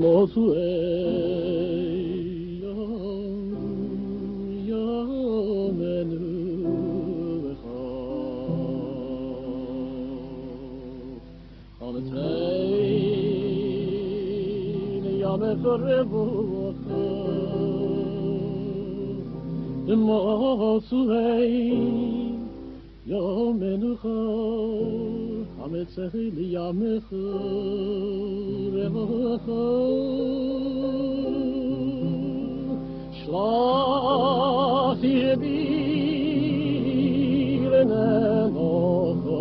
los ue eh, yo yo menu ve kho on the train yo me korbu eh. mo su hay eh, yo menu kho הנצחי לימיך רבך. שלח ידי לנמוכו.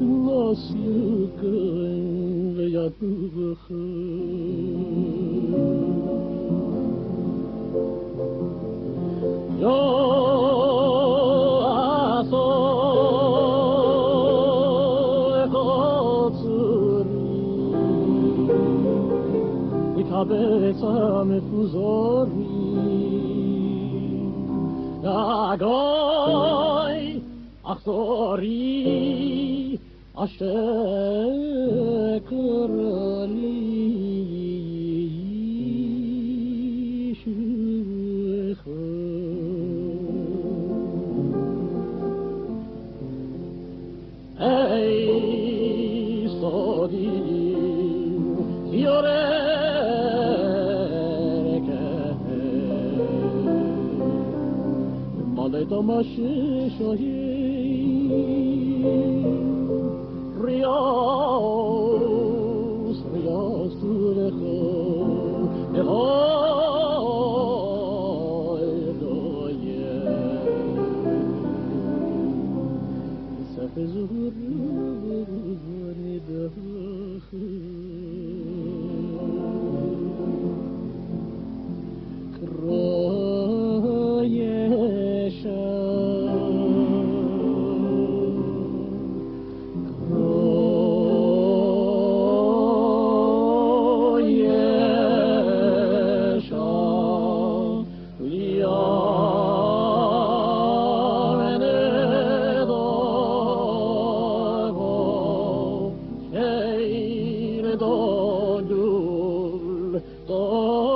נוס יוקרן וידו בחר. אַב דאָ צום פוזור ווי אַ גאָי אַס אורי אַשע היי שטאָדי ביאָר Ve domaşı şohi Riyan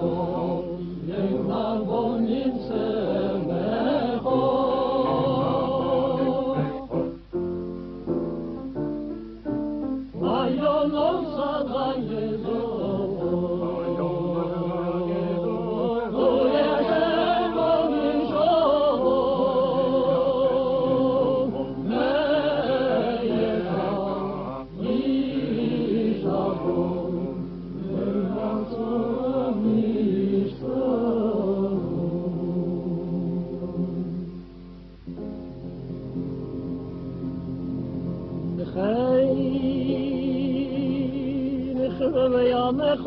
Lord.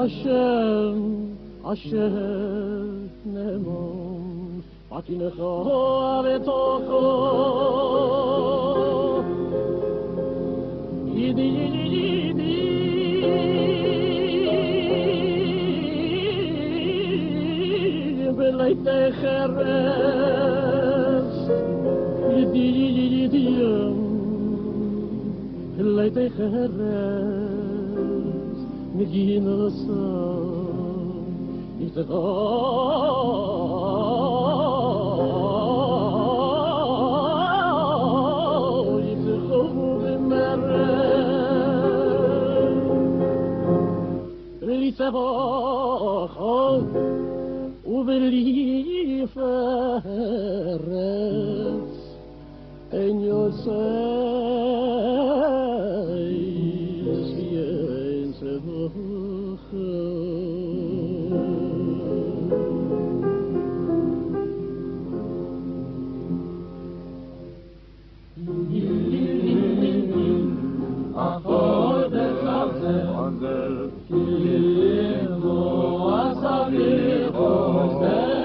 Hashem, Hashem, Nemon, Patinecha Hoavetocho. Yidi, yidi, yidi. Beleid de. Yidi, yidi, yidi. Beleid de geres. Medina'san ادغال لتقوم مرة و وبلي فرت أن يسال Lord.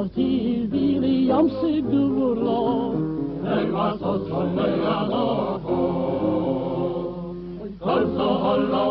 parti Williamsy górno, Ema sosomea noho, Kolso hollo